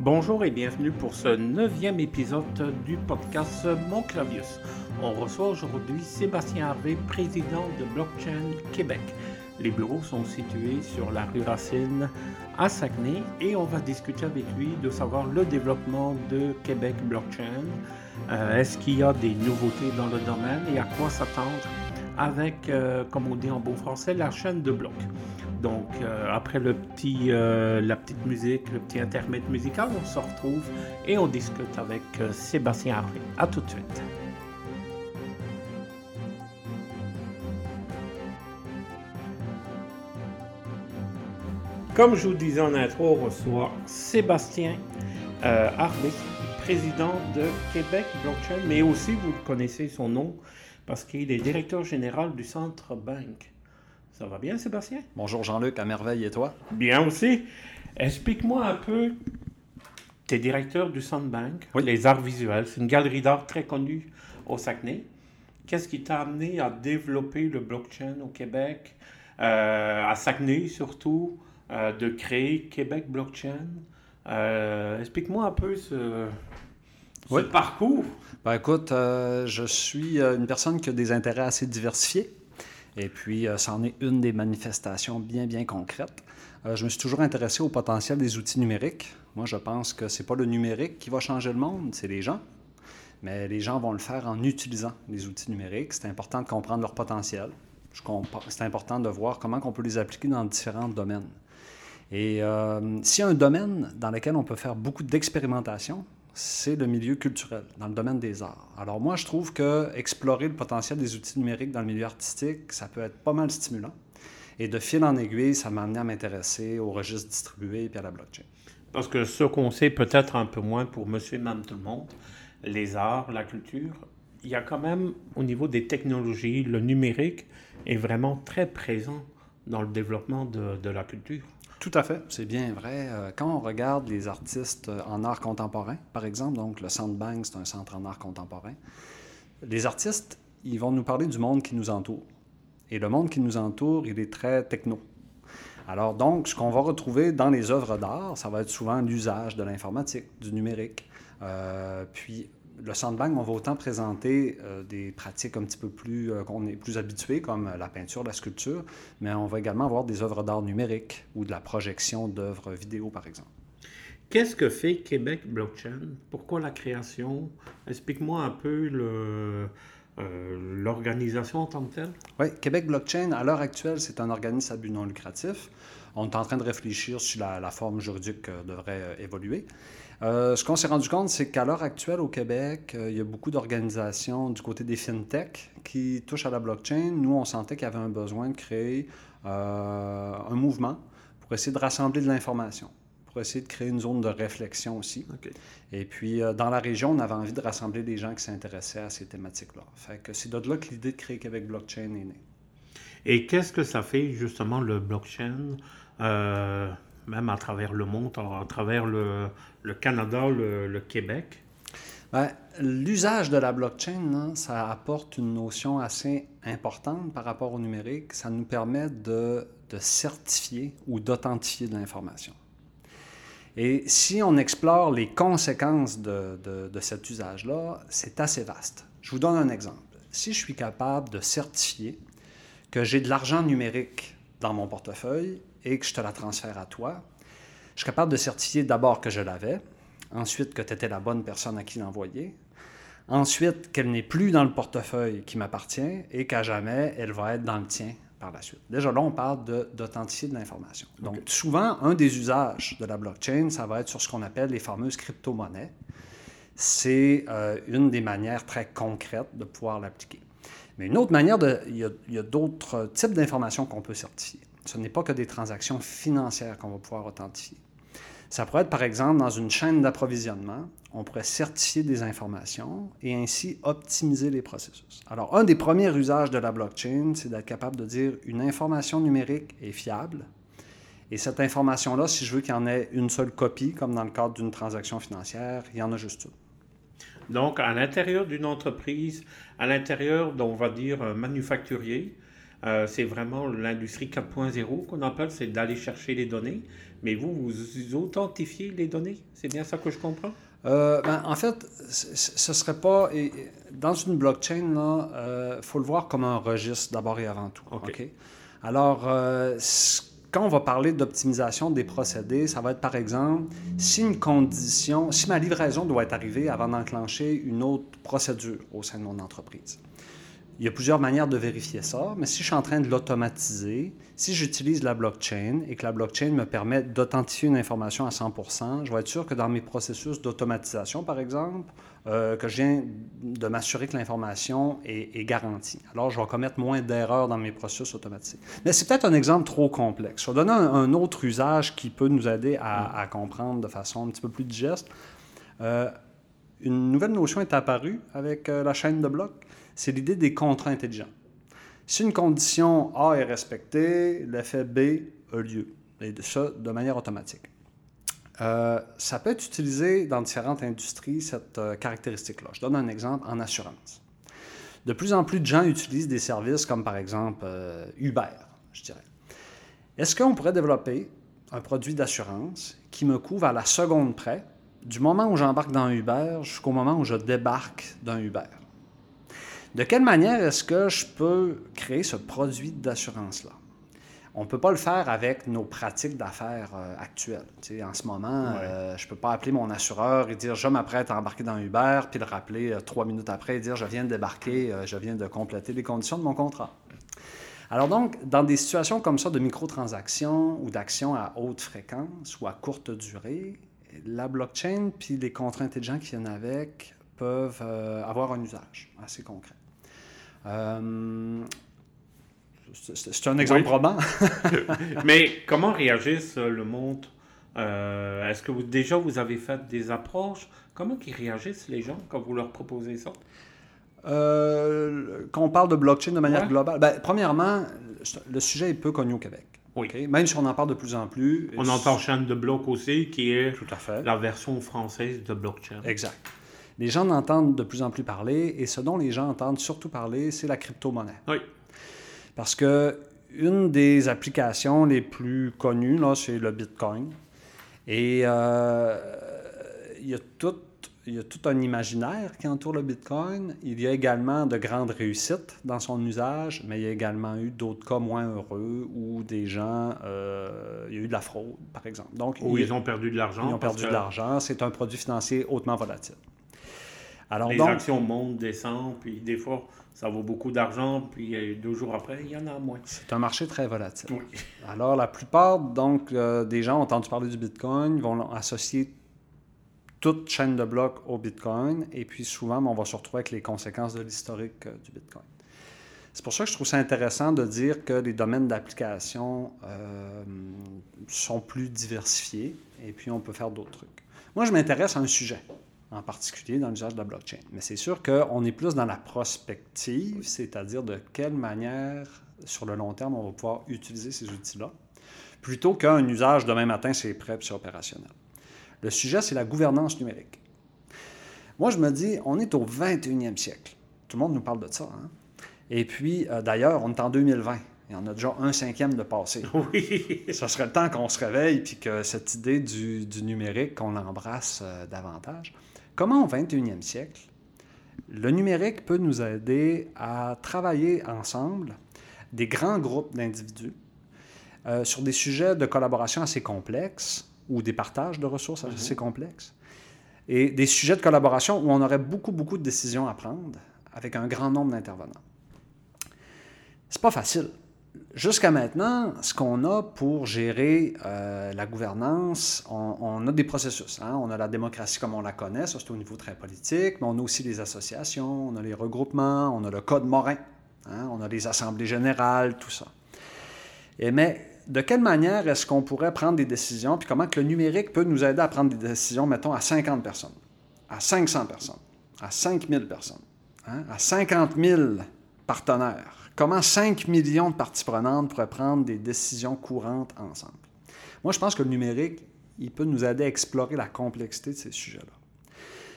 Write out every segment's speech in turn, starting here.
Bonjour et bienvenue pour ce neuvième épisode du podcast Mon Clavius. On reçoit aujourd'hui Sébastien Harvey, président de Blockchain Québec. Les bureaux sont situés sur la rue Racine à Saguenay et on va discuter avec lui de savoir le développement de Québec Blockchain. Euh, est-ce qu'il y a des nouveautés dans le domaine et à quoi s'attendre avec, euh, comme on dit en bon français, la chaîne de blocs. Donc, euh, après le petit, la petite musique, le petit intermède musical, on se retrouve et on discute avec Sébastien Harvey. À tout de suite. Comme je vous disais en intro, on reçoit Sébastien euh, président de Québec Blockchain, mais aussi vous connaissez son nom parce qu'il est directeur général du Centre Bank. Ça va bien, Sébastien? Bonjour Jean-Luc, à merveille et toi? Bien aussi. Explique-moi un peu, tu es directeur du Centre Bank, les arts visuels, c'est une galerie d'art très connue au Saguenay. Qu'est-ce qui t'a amené à développer le blockchain au Québec, euh, à Saguenay surtout? Euh, de créer Québec Blockchain? Euh, explique-moi un peu ce, parcours. Ben, écoute, je suis une personne qui a des intérêts assez diversifiés. Et puis, ça en est une des manifestations bien, bien concrètes. je me suis toujours intéressé au potentiel des outils numériques. Moi, je pense que ce n'est pas le numérique qui va changer le monde, c'est les gens. Mais les gens vont le faire en utilisant les outils numériques. C'est important de comprendre leur potentiel. C'est important de voir comment on peut les appliquer dans différents domaines. Et euh, s'il y a un domaine dans lequel on peut faire beaucoup d'expérimentation, c'est le milieu culturel, dans le domaine des arts. Alors moi, je trouve que explorer le potentiel des outils numériques dans le milieu artistique, ça peut être pas mal stimulant. Et de fil en aiguille, ça m'a amené à m'intéresser au registre distribué et à la blockchain. Parce que ce qu'on sait peut-être un peu moins pour monsieur et madame tout le monde, les arts, la culture, il y a quand même au niveau des technologies, le numérique est vraiment très présent dans le développement de la culture. Tout à fait, c'est bien vrai. Euh, quand on regarde les artistes euh, en art contemporain, par exemple, donc le Bank, c'est un centre en art contemporain, les artistes, ils vont nous parler du monde qui nous entoure. Et le monde qui nous entoure, il est très techno. Alors donc, ce qu'on va retrouver dans les œuvres d'art, ça va être souvent l'usage de l'informatique, du numérique. Euh, puis le Sandbank, on va autant présenter euh, des pratiques un petit peu plus euh, qu'on est plus habitué, comme la peinture, la sculpture, mais on va également avoir des œuvres d'art numérique ou de la projection d'œuvres vidéo, par exemple. Qu'est-ce que fait Québec Blockchain? Pourquoi la création? Explique-moi un peu le, euh, l'organisation en tant que telle? Oui, Québec Blockchain, à l'heure actuelle, c'est un organisme à but non lucratif. On est en train de réfléchir sur la, la forme juridique devrait évoluer. Euh, ce qu'on s'est rendu compte, c'est qu'à l'heure actuelle au Québec, euh, il y a beaucoup d'organisations du côté des fintech qui touchent à la blockchain. Nous, on sentait qu'il y avait un besoin de créer euh, un mouvement pour essayer de rassembler de l'information, pour essayer de créer une zone de réflexion aussi. Et puis, dans la région, on avait envie de rassembler des gens qui s'intéressaient à ces thématiques-là. Fait que c'est de là que l'idée de créer Québec Blockchain est née. Et qu'est-ce que ça fait justement le blockchain? Même à travers le monde, à travers le, Canada, le, Québec? Ben, l'usage de la blockchain, ça apporte une notion assez importante par rapport au numérique. Ça nous permet de, certifier ou d'authentifier de l'information. Et si on explore les conséquences de cet usage-là, c'est assez vaste. Je vous donne un exemple. Si je suis capable de certifier que j'ai de l'argent numérique dans mon portefeuille et que je te la transfère à toi, je suis capable de certifier d'abord que je l'avais, ensuite que tu étais la bonne personne à qui l'envoyer, ensuite qu'elle n'est plus dans le portefeuille qui m'appartient et qu'à jamais, elle va être dans le tien par la suite. Déjà là, on parle d'authentifier de, l'information. Donc souvent, un des usages de la blockchain, ça va être sur ce qu'on appelle les fameuses crypto-monnaies. C'est euh, une des manières très concrètes de pouvoir l'appliquer. Mais une autre manière, de, il y a d'autres types d'informations qu'on peut certifier ce n'est pas que des transactions financières qu'on va pouvoir authentifier. Ça pourrait être, par exemple, dans une chaîne d'approvisionnement, on pourrait certifier des informations et ainsi optimiser les processus. Alors, un des premiers usages de la blockchain, c'est d'être capable de dire une information numérique est fiable. Et cette information-là, si je veux qu'il y en ait une seule copie, comme dans le cadre d'une transaction financière, il y en a juste une. Donc, à l'intérieur d'une entreprise, à l'intérieur, on va dire, manufacturier, Euh, c'est vraiment l'industrie 4.0 qu'on appelle, c'est d'aller chercher les données. Mais vous, vous authentifiez les données. C'est bien ça que je comprends? Euh, ben, en fait, ce serait pas. Dans une blockchain, il euh, faut le voir comme un registre d'abord et avant tout. OK. Alors, quand on va parler d'optimisation des procédés, ça va être par exemple si une condition, si ma livraison doit être arrivée avant d'enclencher une autre procédure au sein de mon entreprise. Il y a plusieurs manières de vérifier ça, mais si je suis en train de l'automatiser, si j'utilise la blockchain et que la blockchain me permet d'authentifier une information à 100 je vais être sûr que dans mes processus d'automatisation, par exemple, euh, que je viens de m'assurer que l'information est, garantie. Alors, je vais commettre moins d'erreurs dans mes processus automatisés. Mais c'est peut-être un exemple trop complexe. Je vais donner un, autre usage qui peut nous aider à, comprendre de façon un petit peu plus digeste. Euh, une nouvelle notion est apparue avec euh, la chaîne de blocs c'est l'idée des contrats intelligents. Si une condition A est respectée, l'effet B a lieu, et ça de manière automatique. Euh, ça peut être utilisé dans différentes industries, cette euh, caractéristique-là. Je donne un exemple en assurance. De plus en plus de gens utilisent des services comme par exemple Uber, je dirais. Est-ce qu'on pourrait développer un produit d'assurance qui me couvre à la seconde près, du moment où j'embarque dans Uber jusqu'au moment où je débarque d'un Uber? De quelle manière est-ce que je peux créer ce produit d'assurance-là? On ne peut pas le faire avec nos pratiques d'affaires euh, actuelles. en ce moment, euh, je ne peux pas appeler mon assureur et dire je m'apprête à embarquer dans Uber, puis le rappeler euh, trois minutes après et dire je viens de débarquer, je viens de compléter les conditions de mon contrat. Alors donc, dans des situations comme ça de microtransactions ou d'actions à haute fréquence ou à courte durée, la blockchain puis les contrats intelligents qui viennent avec peuvent avoir un usage assez concret. Euh, c'est un exemple probant. Mais comment réagissent euh, le monde euh, Est-ce que vous, déjà vous avez fait des approches? Comment ils réagissent les gens quand vous leur proposez ça? Quand on parle de blockchain de manière globale, ben, premièrement, le sujet est peu connu au Québec. Oui. Même si on en parle de plus en plus. On entend chaîne de bloc aussi, qui est Tout à fait. la version française de blockchain. Exact. Les gens en entendent de plus en plus parler et ce dont les gens entendent surtout parler, c'est la crypto-monnaie. Oui. Parce que une des applications les plus connues, là, c'est le Bitcoin. Et euh, il, y a tout, il y a tout un imaginaire qui entoure le Bitcoin. Il y a également de grandes réussites dans son usage, mais il y a également eu d'autres cas moins heureux où des gens, euh, il y a eu de la fraude, par exemple. Donc, où ils ont perdu de l'argent. Ils ont perdu de l'argent. C'est un produit financier hautement volatile les actions montent, descendent, puis des fois, ça vaut beaucoup d'argent, puis euh, deux jours après, il y en a moins. C'est un marché très volatile. Alors, la plupart donc, euh, des gens ont entendu parler du Bitcoin, vont associer toute chaîne de blocs au Bitcoin, et puis souvent, on va se retrouver avec les conséquences de l'historique euh, du Bitcoin. C'est pour ça que je trouve ça intéressant de dire que les domaines d'application sont plus diversifiés, et puis on peut faire d'autres trucs. Moi, je m'intéresse à un sujet en particulier dans l'usage de la blockchain. Mais c'est sûr qu'on est plus dans la prospective, c'est-à-dire de quelle manière, sur le long terme, on va pouvoir utiliser ces outils-là, plutôt qu'un usage demain matin, c'est prêt, c'est opérationnel. Le sujet, c'est la gouvernance numérique. Moi, je me dis, on est au 21e siècle. Tout le monde nous parle de ça. Hein? Et puis, euh, d'ailleurs, on est en 2020. Et on a déjà un cinquième de passé. Oui. Ça serait le temps qu'on se réveille puis que cette idée du, numérique, qu'on l'embrasse euh, davantage. Comment au 21e siècle, le numérique peut nous aider à travailler ensemble, des grands groupes d'individus, euh, sur des sujets de collaboration assez complexes ou des partages de ressources assez mhm. complexes, et des sujets de collaboration où on aurait beaucoup, beaucoup de décisions à prendre avec un grand nombre d'intervenants. C'est pas facile jusqu'à maintenant, ce qu'on a pour gérer euh, la gouvernance, on, a des processus. Hein. On a la démocratie comme on la connaît, ça c'est au niveau très politique, mais on a aussi les associations, on a les regroupements, on a le code Morin, hein. on a les assemblées générales, tout ça. Et mais de quelle manière est-ce qu'on pourrait prendre des décisions, puis comment le numérique peut nous aider à prendre des décisions, mettons, à 50 personnes, à 500 personnes, à 5000 personnes, hein, à 50 000 partenaires? Comment 5 millions de parties prenantes pourraient prendre des décisions courantes ensemble? Moi, je pense que le numérique, il peut nous aider à explorer la complexité de ces sujets-là.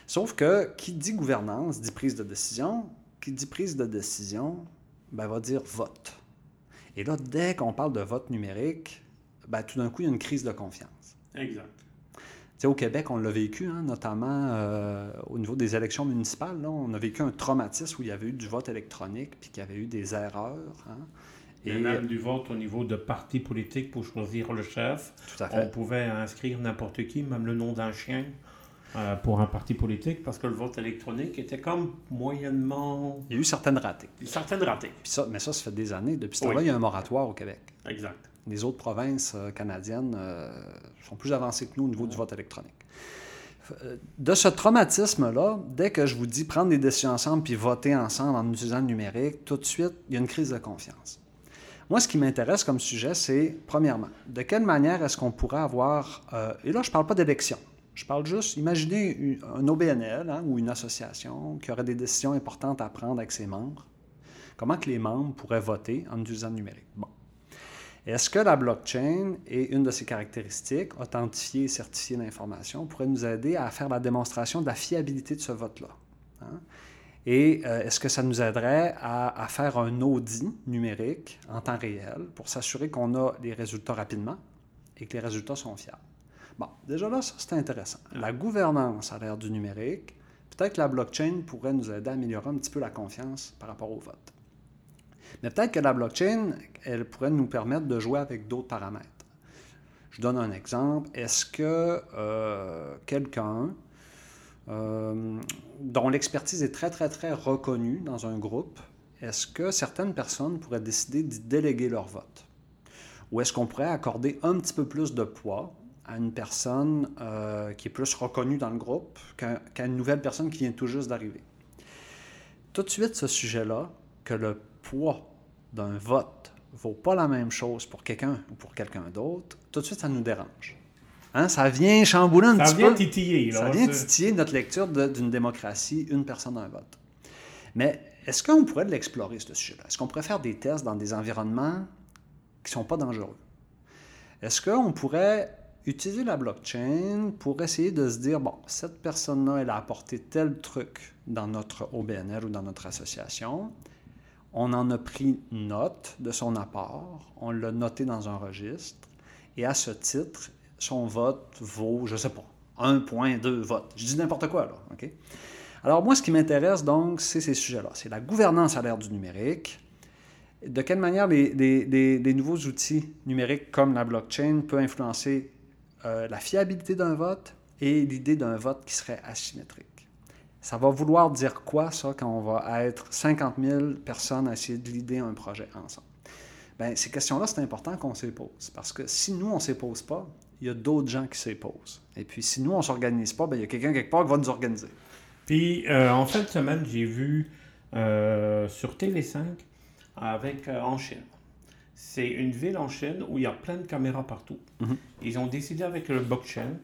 Sauf que qui dit gouvernance dit prise de décision. Qui dit prise de décision, ben, va dire vote. Et là, dès qu'on parle de vote numérique, ben, tout d'un coup, il y a une crise de confiance. Exact. au Québec, on l'a vécu, hein, notamment euh, au niveau des élections municipales. Là, on a vécu un traumatisme où il y avait eu du vote électronique puis qu'il y avait eu des erreurs. Hein. Et même du vote au niveau de partis politiques pour choisir le chef. Tout à fait. On pouvait inscrire n'importe qui, même le nom d'un chien. Euh, pour un parti politique parce que le vote électronique était comme moyennement. Il y a eu certaines ratées. Certaines ratées. Puis ça, mais ça, ça fait des années. Depuis ce temps-là, il y a un moratoire au Québec. Exact. Les autres provinces euh, canadiennes euh, sont plus avancées que nous au niveau du vote électronique. De ce traumatisme-là, dès que je vous dis prendre des décisions ensemble puis voter ensemble en utilisant le numérique, tout de suite, il y a une crise de confiance. Moi, ce qui m'intéresse comme sujet, c'est, premièrement, de quelle manière est-ce qu'on pourrait avoir, et là, je ne parle pas d'élection, je parle juste, imaginez un OBNL hein, ou une association qui aurait des décisions importantes à prendre avec ses membres. Comment que les membres pourraient voter en utilisant le numérique? Bon. Est-ce que la blockchain et une de ses caractéristiques, authentifier et certifier l'information, pourrait nous aider à faire la démonstration de la fiabilité de ce vote-là? Hein? Et euh, est-ce que ça nous aiderait à, à, faire un audit numérique en temps réel pour s'assurer qu'on a les résultats rapidement et que les résultats sont fiables? Bon, déjà là, ça c'est intéressant. La gouvernance à l'ère du numérique, peut-être que la blockchain pourrait nous aider à améliorer un petit peu la confiance par rapport au vote. Mais peut-être que la blockchain, elle pourrait nous permettre de jouer avec d'autres paramètres. Je donne un exemple. Est-ce que euh, quelqu'un euh, dont l'expertise est très, très, très reconnue dans un groupe, est-ce que certaines personnes pourraient décider d'y déléguer leur vote? Ou est-ce qu'on pourrait accorder un petit peu plus de poids à une personne euh, qui est plus reconnue dans le groupe qu'à une nouvelle personne qui vient tout juste d'arriver. Tout de suite, ce sujet-là, que le poids d'un vote ne vaut pas la même chose pour quelqu'un ou pour quelqu'un d'autre, tout de suite, ça nous dérange. Hein? Ça vient chambouler un ça petit peu. Titiller, ça vient titiller notre lecture d'une démocratie, une personne, un vote. Mais est-ce qu'on pourrait l'explorer, ce sujet-là? Est-ce qu'on pourrait faire des tests dans des environnements qui ne sont pas dangereux? Est-ce qu'on pourrait utiliser la blockchain pour essayer de se dire, bon, cette personne-là, elle a apporté tel truc dans notre OBNL ou dans notre association. On en a pris note de son apport, on l'a noté dans un registre, et à ce titre, son vote vaut, je ne sais pas, 1,2 votes. Je dis n'importe quoi, là. OK? Alors, moi, ce qui m'intéresse, donc, c'est ces sujets-là. C'est la gouvernance à l'ère du numérique. De quelle manière les, les, nouveaux outils numériques comme la blockchain peuvent influencer euh, la fiabilité d'un vote et l'idée d'un vote qui serait asymétrique. Ça va vouloir dire quoi, ça, quand on va être 50 000 personnes à essayer de l'idée un projet ensemble? Bien, ces questions-là, c'est important qu'on se pose. Parce que si nous, on ne se pose pas, il y a d'autres gens qui se posent. Et puis, si nous, on ne s'organise pas, bien, il y a quelqu'un quelque part qui va nous organiser. Puis, euh, en fin de semaine, j'ai vu euh, sur TV5 avec en Chine c'est une ville en Chine où il y a plein de caméras partout. Mhm. Ils ont décidé avec le blockchain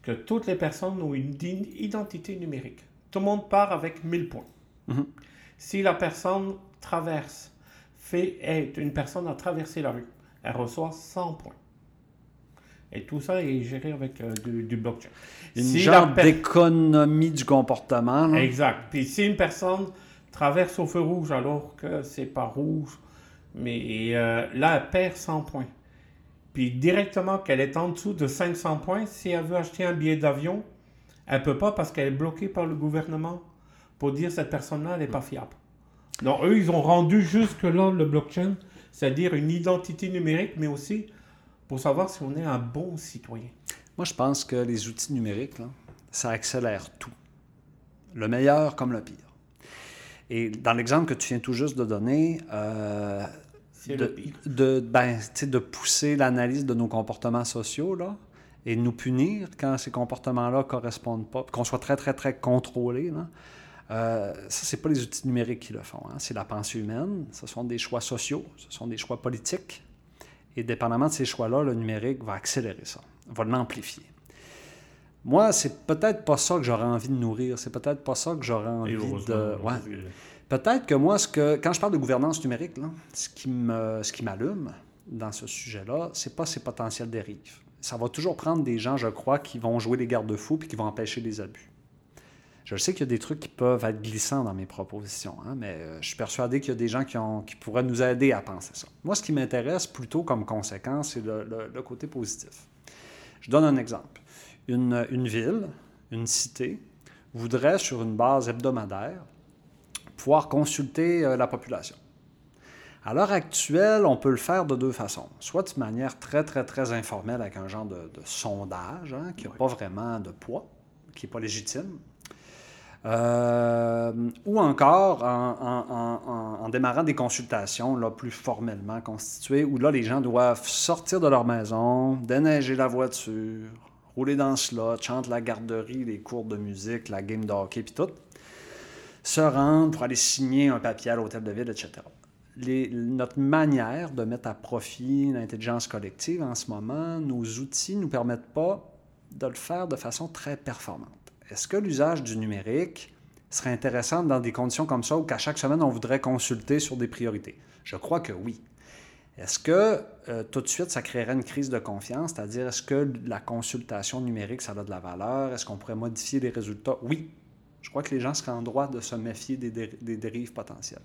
que toutes les personnes ont une identité numérique. Tout le monde part avec 1000 points. Mhm. Si la personne traverse, fait, est une personne à traverser la rue, elle reçoit 100 points. Et tout ça est géré avec euh, du, blockchain. Une genre d'économie du comportement. Exact. Puis si une personne traverse au feu rouge alors que c'est pas rouge, mais euh, là, elle perd 100 points. Puis directement qu'elle est en dessous de 500 points, si elle veut acheter un billet d'avion, elle ne peut pas parce qu'elle est bloquée par le gouvernement pour dire cette personne-là, n'est pas fiable. Donc, eux, ils ont rendu jusque-là le blockchain, c'est-à-dire une identité numérique, mais aussi pour savoir si on est un bon citoyen. Moi, je pense que les outils numériques, ça accélère tout. Le meilleur comme le pire. Et dans l'exemple que tu viens tout juste de donner, euh, de, de, ben, de pousser l'analyse de nos comportements sociaux là, et de nous punir quand ces comportements-là ne correspondent pas, qu'on soit très, très, très contrôlé. Là. Euh, ça, ce n'est pas les outils numériques qui le font. Hein. C'est la pensée humaine. Ce sont des choix sociaux. Ce sont des choix politiques. Et dépendamment de ces choix-là, le numérique va accélérer ça, va l'amplifier. Moi, c'est peut-être pas ça que j'aurais envie de nourrir. C'est peut-être pas ça que j'aurais envie de. Peut-être que moi, ce que, quand je parle de gouvernance numérique, ce qui m'allume dans ce sujet-là, c'est pas ces potentiels dérives. Ça va toujours prendre des gens, je crois, qui vont jouer les garde-fous puis qui vont empêcher les abus. Je sais qu'il y a des trucs qui peuvent être glissants dans mes propositions, hein, mais euh, je suis persuadé qu'il y a des gens qui, pourraient nous aider à penser ça. Moi, ce qui m'intéresse plutôt comme conséquence, c'est le, le, côté positif. Je donne un exemple. Une, une ville, une cité, voudrait, sur une base hebdomadaire, pouvoir consulter euh, la population. À l'heure actuelle, on peut le faire de deux façons. Soit de manière très, très, très informelle avec un genre de, sondage hein, qui n'a pas vraiment de poids, qui n'est pas légitime. Euh, ou encore en, démarrant des consultations là, plus formellement constituées, où là, les gens doivent sortir de leur maison, déneiger la voiture, rouler dans slot, chanter la garderie, les cours de musique, la game de hockey, puis tout, se rendre pour aller signer un papier à l'hôtel de ville, etc notre manière de mettre à profit l'intelligence collective en ce moment, nos outils ne nous permettent pas de le faire de façon très performante. Est-ce que l'usage du numérique serait intéressant dans des conditions comme ça où qu'à chaque semaine, on voudrait consulter sur des priorités? Je crois que oui. Est-ce que euh, tout de suite, ça créerait une crise de confiance? C'est-à-dire, est-ce que la consultation numérique, ça a de la valeur? Est-ce qu'on pourrait modifier les résultats? Oui. Je crois que les gens seraient en droit de se méfier des dérives potentielles.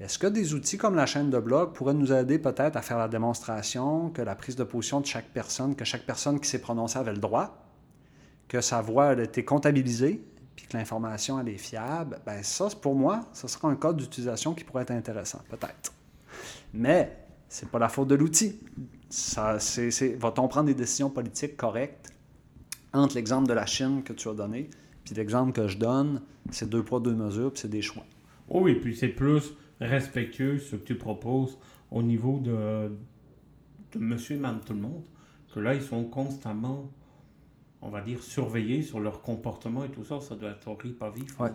Est-ce que des outils comme la chaîne de blog pourraient nous aider peut-être à faire la démonstration que la prise de position de chaque personne, que chaque personne qui s'est prononcée avait le droit, que sa voix a été comptabilisée, puis que l'information elle est fiable, ben ça, pour moi, ce sera un code d'utilisation qui pourrait être intéressant, peut-être. Mais c'est pas la faute de l'outil. Va-t-on prendre des décisions politiques correctes entre l'exemple de la Chine que tu as donné, puis l'exemple que je donne, c'est deux poids, deux mesures, puis c'est des choix. Oh oui, puis c'est plus respectueux ce que tu proposes au niveau de, de monsieur et madame tout le monde, que là, ils sont constamment, on va dire, surveillés sur leur comportement et tout ça, ça doit être horrible à vivre.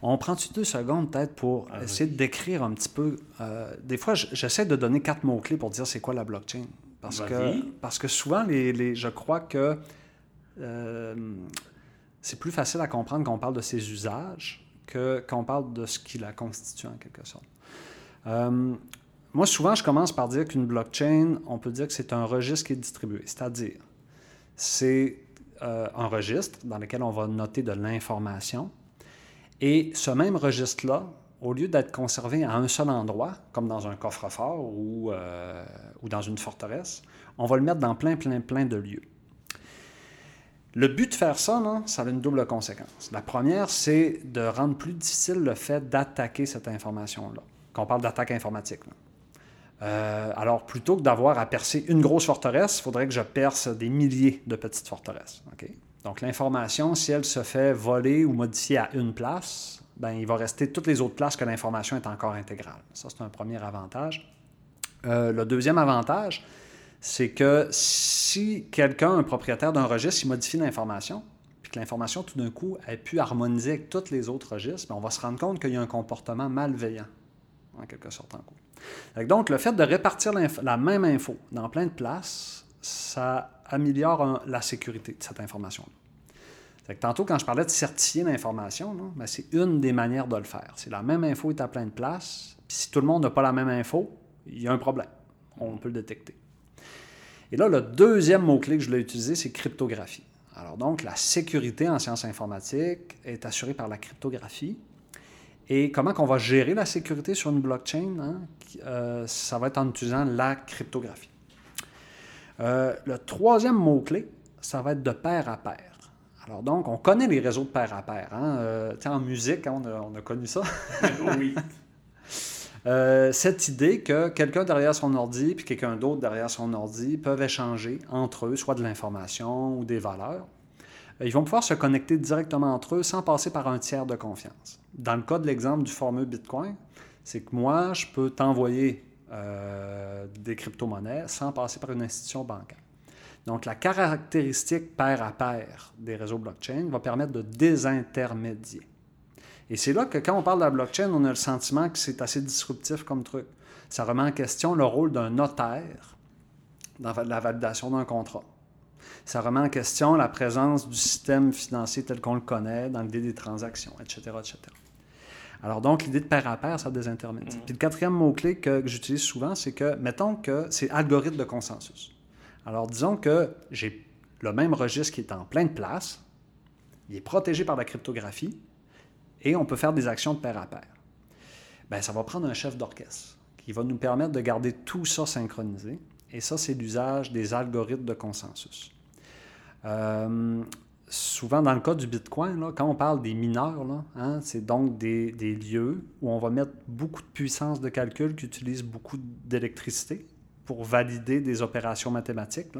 On prend-tu deux secondes peut-être pour ah, essayer de décrire un petit peu. Euh, des fois, j'essaie de donner quatre mots-clés pour dire c'est quoi la blockchain. Parce que, parce que souvent, les, les je crois que euh, c'est plus facile à comprendre quand on parle de ses usages qu'on parle de ce qui la constitue en quelque sorte. Euh, moi, souvent, je commence par dire qu'une blockchain, on peut dire que c'est un registre qui est distribué, c'est-à-dire, c'est euh, un registre dans lequel on va noter de l'information. Et ce même registre-là, au lieu d'être conservé à un seul endroit, comme dans un coffre-fort ou, euh, ou dans une forteresse, on va le mettre dans plein, plein, plein de lieux. Le but de faire ça, ça a une double conséquence. La première, c'est de rendre plus difficile le fait d'attaquer cette information-là, quand on parle d'attaque informatique. Euh, alors, plutôt que d'avoir à percer une grosse forteresse, il faudrait que je perce des milliers de petites forteresses. Donc, l'information, si elle se fait voler ou modifier à une place, ben, il va rester toutes les autres places que l'information est encore intégrale. Ça, c'est un premier avantage. Euh, le deuxième avantage, c'est que si quelqu'un, un propriétaire d'un registre, il modifie l'information, puis que l'information, tout d'un coup, a pu harmoniser avec tous les autres registres, ben, on va se rendre compte qu'il y a un comportement malveillant, en quelque sorte. Donc, le fait de répartir la même info dans plein de places, ça améliore la sécurité de cette information-là. Tantôt, quand je parlais de certifier l'information, ben, c'est une des manières de le faire. Si la même info est à plein de places, puis si tout le monde n'a pas la même info, il y a un problème. On peut le détecter. Et là, le deuxième mot-clé que je voulais utiliser, c'est cryptographie. Alors donc, la sécurité en sciences informatiques est assurée par la cryptographie. Et comment qu'on va gérer la sécurité sur une blockchain? Hein? Euh, ça va être en utilisant la cryptographie. Euh, le troisième mot-clé, ça va être de pair à pair. Alors donc, on connaît les réseaux de pair à pair. Hein? Euh, en musique, hein, on, a, on, a, connu ça. oui. Euh, cette idée que quelqu'un derrière son ordi puis quelqu'un d'autre derrière son ordi peuvent échanger entre eux, soit de l'information ou des valeurs. Euh, ils vont pouvoir se connecter directement entre eux sans passer par un tiers de confiance. Dans le cas de l'exemple du fameux Bitcoin, c'est que moi, je peux t'envoyer euh, des crypto-monnaies sans passer par une institution bancaire. Donc, la caractéristique pair à pair des réseaux blockchain va permettre de désintermédier. Et c'est là que quand on parle de la blockchain, on a le sentiment que c'est assez disruptif comme truc. Ça remet en question le rôle d'un notaire dans la validation d'un contrat. Ça remet en question la présence du système financier tel qu'on le connaît dans l'idée des transactions, etc., etc. Alors donc, l'idée de pair à pair, ça désintermédie. Mm. Puis le quatrième mot-clé que, j'utilise souvent, c'est que, mettons que c'est algorithme de consensus. Alors disons que j'ai le même registre qui est en plein de place, il est protégé par la cryptographie et on peut faire des actions de pair à pair. Ben, ça va prendre un chef d'orchestre qui va nous permettre de garder tout ça synchronisé. Et ça, c'est l'usage des algorithmes de consensus. Euh, souvent, dans le cas du Bitcoin, quand on parle des mineurs, hein, c'est donc des, lieux où on va mettre beaucoup de puissance de calcul qui utilisent beaucoup d'électricité pour valider des opérations mathématiques.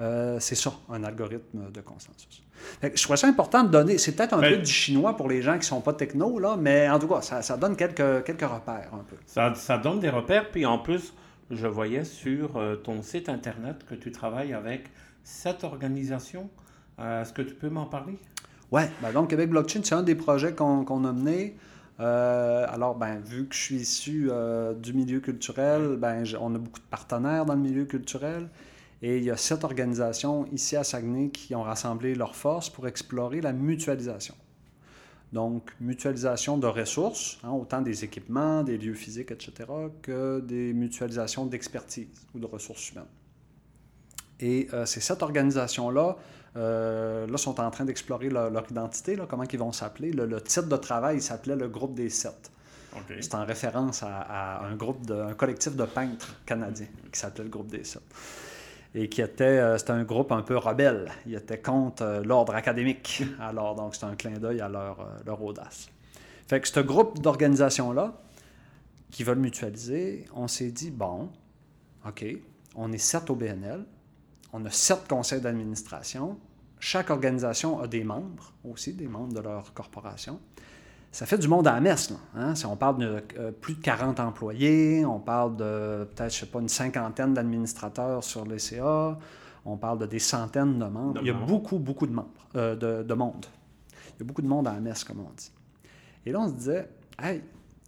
Euh, c'est ça, un algorithme de consensus. je trouvais ça important de donner, c'est peut-être un peu du chinois pour les gens qui ne sont pas techno, là, mais en tout cas, ça, ça donne quelques, quelques repères un peu. Ça, ça, donne des repères, puis en plus, je voyais sur euh, ton site Internet que tu travailles avec cette organisation. Euh, est-ce que tu peux m'en parler? Oui, ben donc Québec Blockchain, c'est un des projets qu'on a mené. alors, ben, vu que je suis issu du milieu culturel, ben, on a beaucoup de partenaires dans le milieu culturel. Et il y a sept organisations ici à Saguenay qui ont rassemblé leurs forces pour explorer la mutualisation. Donc, mutualisation de ressources, hein, autant des équipements, des lieux physiques, etc., que des mutualisations d'expertise ou de ressources humaines. Et euh, ces sept organisations-là euh, là, sont en train d'explorer leur, identité, là, comment ils vont s'appeler. Le, titre de travail s'appelait le groupe des sept. C'est en référence à, un groupe de, un collectif de peintres canadiens qui s'appelait le groupe des sept et qui était, euh, c'était un groupe un peu rebelle. Il était contre euh, l'ordre académique. Alors, donc, c'est un clin d'œil à leur, euh, leur, audace. Fait que ce groupe d'organisations-là, qui veulent mutualiser, on s'est dit, bon, OK, on est sept au BNL, on a sept conseils d'administration, chaque organisation a des membres aussi, des membres de leur corporation ça fait du monde à la messe. Là, hein. Si on parle de euh, plus de 40 employés, on parle de peut-être, je sais pas, une cinquantaine d'administrateurs sur les CA, on parle de des centaines de membres. Il y a beaucoup, beaucoup de membres, euh, de, de, monde. Il y a beaucoup de monde à la messe, comme on dit. Et là, on se disait, hey,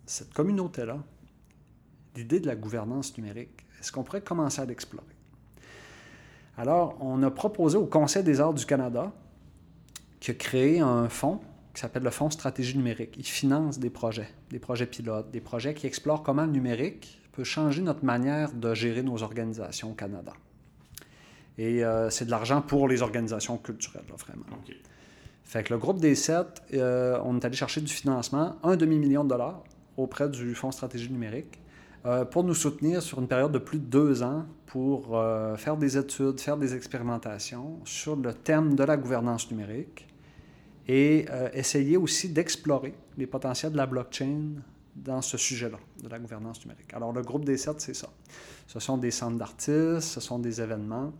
cette communauté-là, l'idée de la gouvernance numérique, est-ce qu'on pourrait commencer à l'explorer? Alors, on a proposé au Conseil des arts du Canada, qui a créé un fonds qui s'appelle le Fonds stratégie numérique. Il finance des projets, des projets pilotes, des projets qui explorent comment le numérique peut changer notre manière de gérer nos organisations au Canada. Et euh, c'est de l'argent pour les organisations culturelles, vraiment. Fait que le groupe des sept, euh, on est allé chercher du financement, un demi-million de dollars auprès du Fonds stratégie numérique, euh, pour nous soutenir sur une période de plus de deux ans pour faire des études, faire des expérimentations sur le thème de la gouvernance numérique et euh, essayer aussi d'explorer les potentiels de la blockchain dans ce sujet-là, de la gouvernance numérique. Alors, le groupe des sept, c'est ça. Ce sont des centres d'artistes, ce sont des événements,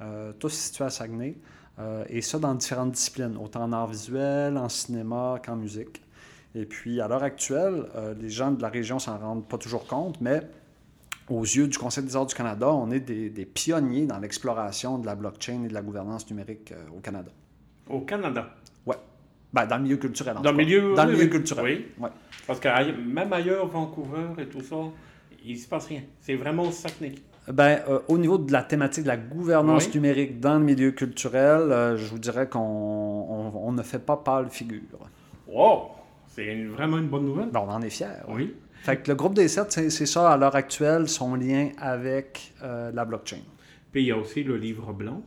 euh, tous situés à Saguenay, euh, et ça dans différentes disciplines, autant en art visuel, en cinéma qu'en musique. Et puis, à l'heure actuelle, les gens de la région s'en rendent pas toujours compte, mais aux yeux du Conseil des arts du Canada, on est des, des pionniers dans l'exploration de la blockchain et de la gouvernance numérique au Canada. Au Canada? Ben, dans le milieu culturel. En dans, le milieu, dans le milieu culturel. Oui. Ouais. Parce que même ailleurs, Vancouver et tout ça, il ne se passe rien. C'est vraiment Saguenay. Ben, euh, au niveau de la thématique de la gouvernance numérique dans le milieu culturel, euh, je vous dirais qu'on on, ne fait pas pâle figure. Wow! C'est vraiment une bonne nouvelle. Ben, on en est fiers. Oui. Fait que le groupe des sept, c'est ça à l'heure actuelle, son lien avec euh, la blockchain. Puis il y a aussi le livre blanc.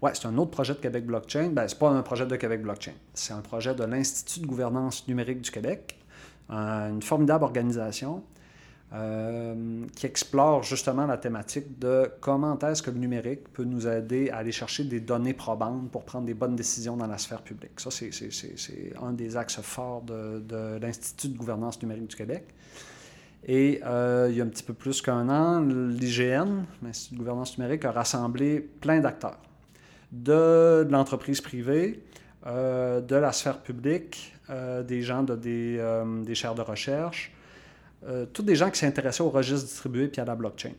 Oui, c'est un autre projet de Québec Blockchain. Ben, ce n'est pas un projet de Québec Blockchain. C'est un projet de l'Institut de gouvernance numérique du Québec, une formidable organisation euh, qui explore justement la thématique de comment est-ce que le numérique peut nous aider à aller chercher des données probantes pour prendre des bonnes décisions dans la sphère publique. Ça, c'est un des axes forts de, de l'Institut de gouvernance numérique du Québec. Et euh, il y a un petit peu plus qu'un an, l'IGN, l'Institut de gouvernance numérique, a rassemblé plein d'acteurs de, l'entreprise privée, euh, de la sphère publique, euh, des gens de, des, euh, des chaires de recherche, tous des gens qui s'intéressaient au registre distribué puis à la blockchain.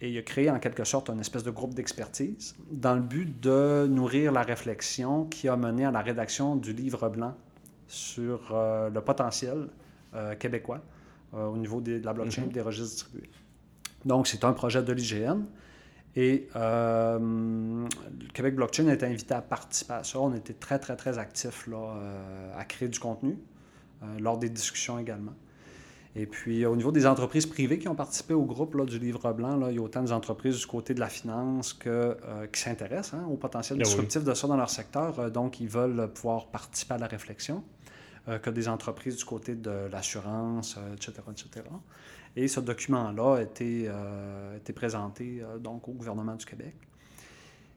Et il a créé en quelque sorte un espèce de groupe d'expertise dans le but de nourrir la réflexion qui a mené à la rédaction du livre blanc sur le potentiel québécois au niveau de la blockchain et mm-hmm. des registres distribués. Donc, c'est un projet de l'IGN. Et euh, le Québec Blockchain a été invité à participer à ça. On était très, très, très actifs là, euh, à créer du contenu, euh, lors des discussions également. Et puis, au niveau des entreprises privées qui ont participé au groupe là, du Livre blanc, là, il y a autant d'entreprises du côté de la finance que, euh, qui s'intéressent hein, au potentiel oui. disruptif de ça dans leur secteur. Euh, donc, ils veulent pouvoir participer à la réflexion, euh, que des entreprises du côté de l'assurance, euh, etc., etc. Et ce document-là a été, euh, présenté euh, donc, au gouvernement du Québec.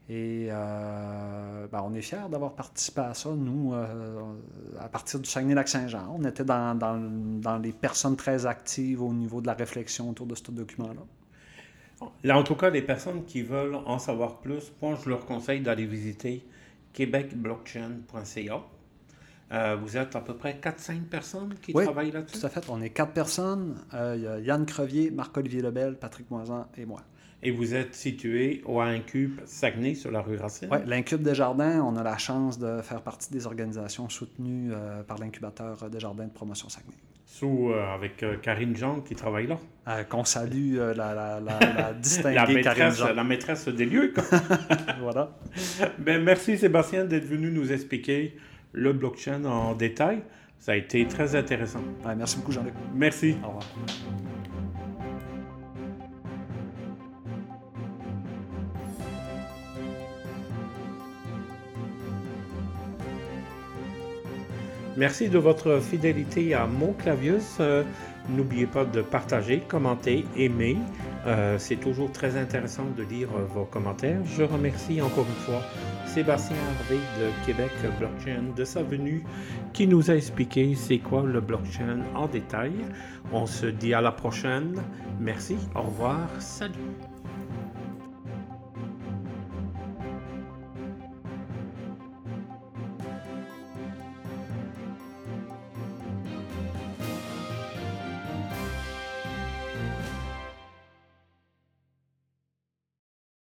Et euh, ben, on est fiers d'avoir participé à ça, nous, à partir du Saguenay-Lac-Saint-Jean. On était dans, dans, dans les personnes très actives au niveau de la réflexion autour de ce document-là. Là, en tout cas, les personnes qui veulent en savoir plus, moi, je leur conseille d'aller visiter québecblockchain.ca. Euh, vous êtes à peu près 4-5 personnes qui Oui, travaillent là-dessus? Tout à fait. On est quatre personnes. Euh, il y a Yann Crevier, Marc-Olivier Lebel, Patrick Moisan et moi. Et vous êtes situé au Incube Saguenay, sur la rue Racine? Oui, l'Incube Desjardins, on a la chance de faire partie des organisations soutenues euh, par l'incubateur Desjardins de promotion Saguenay. Sous, avec Karine Jean qui travaille là. Qu'on salue la, la, la, la distinguée La Karine maîtresse, Jean. la maîtresse des lieux. Voilà. Ben, merci Sébastien d'être venu nous expliquer le blockchain en détail. Ça a été très intéressant. Ouais, merci beaucoup, Jean-Luc. Merci. Au revoir. Merci de votre fidélité à Mon Clavius. Euh, N'oubliez pas de partager, commenter, aimer. Euh, C'est toujours très intéressant de lire euh, vos commentaires. Je remercie encore une fois Sébastien Harvey de Québec Blockchain de sa venue qui nous a expliqué c'est quoi le blockchain en détail. On se dit à la prochaine. Merci, au revoir, salut.